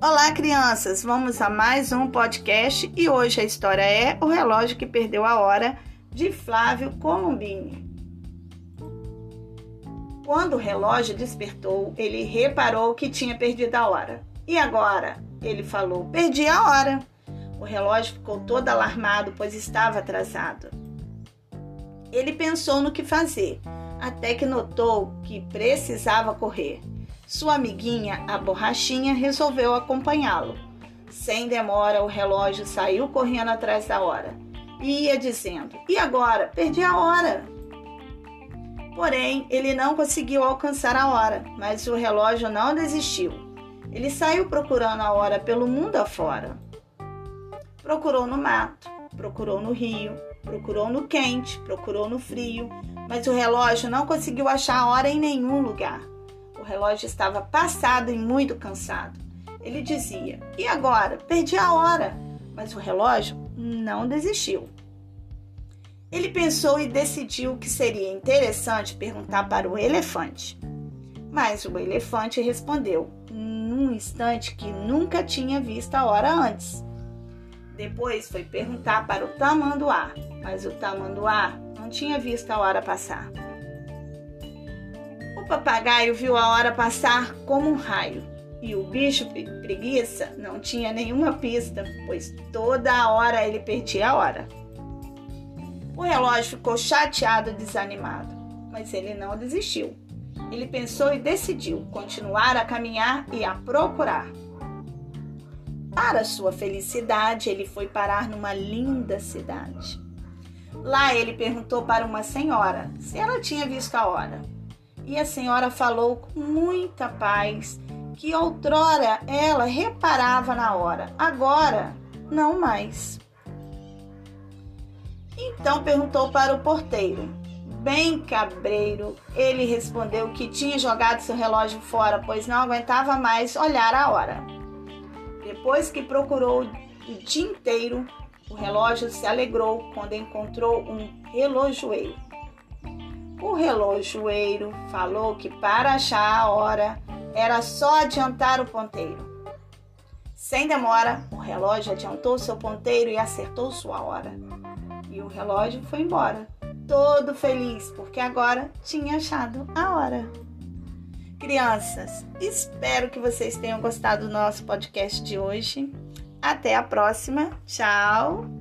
Olá, crianças! Vamos a mais um podcast e hoje a história é O Relógio que Perdeu a Hora, de Flávio Colombini. Quando o relógio despertou, ele reparou que tinha perdido a hora. E agora? Ele falou: Perdi a hora. O relógio ficou todo alarmado, pois estava atrasado. Ele pensou no que fazer, até que notou que precisava correr. Sua amiguinha, a borrachinha, resolveu acompanhá-lo. Sem demora, o relógio saiu correndo atrás da hora. E ia dizendo: E agora? Perdi a hora. Porém, ele não conseguiu alcançar a hora, mas o relógio não desistiu. Ele saiu procurando a hora pelo mundo afora. Procurou no mato, procurou no rio, procurou no quente, procurou no frio, mas o relógio não conseguiu achar a hora em nenhum lugar relógio estava passado e muito cansado. Ele dizia: E agora? Perdi a hora. Mas o relógio não desistiu. Ele pensou e decidiu que seria interessante perguntar para o elefante. Mas o elefante respondeu, num instante que nunca tinha visto a hora antes. Depois foi perguntar para o tamanduá, mas o tamanduá não tinha visto a hora passar papagaio viu a hora passar como um raio. E o bicho preguiça não tinha nenhuma pista, pois toda hora ele perdia a hora. O relógio ficou chateado e desanimado, mas ele não desistiu. Ele pensou e decidiu continuar a caminhar e a procurar. Para sua felicidade, ele foi parar numa linda cidade. Lá ele perguntou para uma senhora se ela tinha visto a hora. E a senhora falou com muita paz que outrora ela reparava na hora, agora não mais. Então perguntou para o porteiro. Bem cabreiro, ele respondeu que tinha jogado seu relógio fora, pois não aguentava mais olhar a hora. Depois que procurou o dia inteiro, o relógio se alegrou quando encontrou um relojoeiro. O relojoeiro falou que para achar a hora era só adiantar o ponteiro. Sem demora, o relógio adiantou seu ponteiro e acertou sua hora. E o relógio foi embora, todo feliz, porque agora tinha achado a hora. Crianças, espero que vocês tenham gostado do nosso podcast de hoje. Até a próxima. Tchau!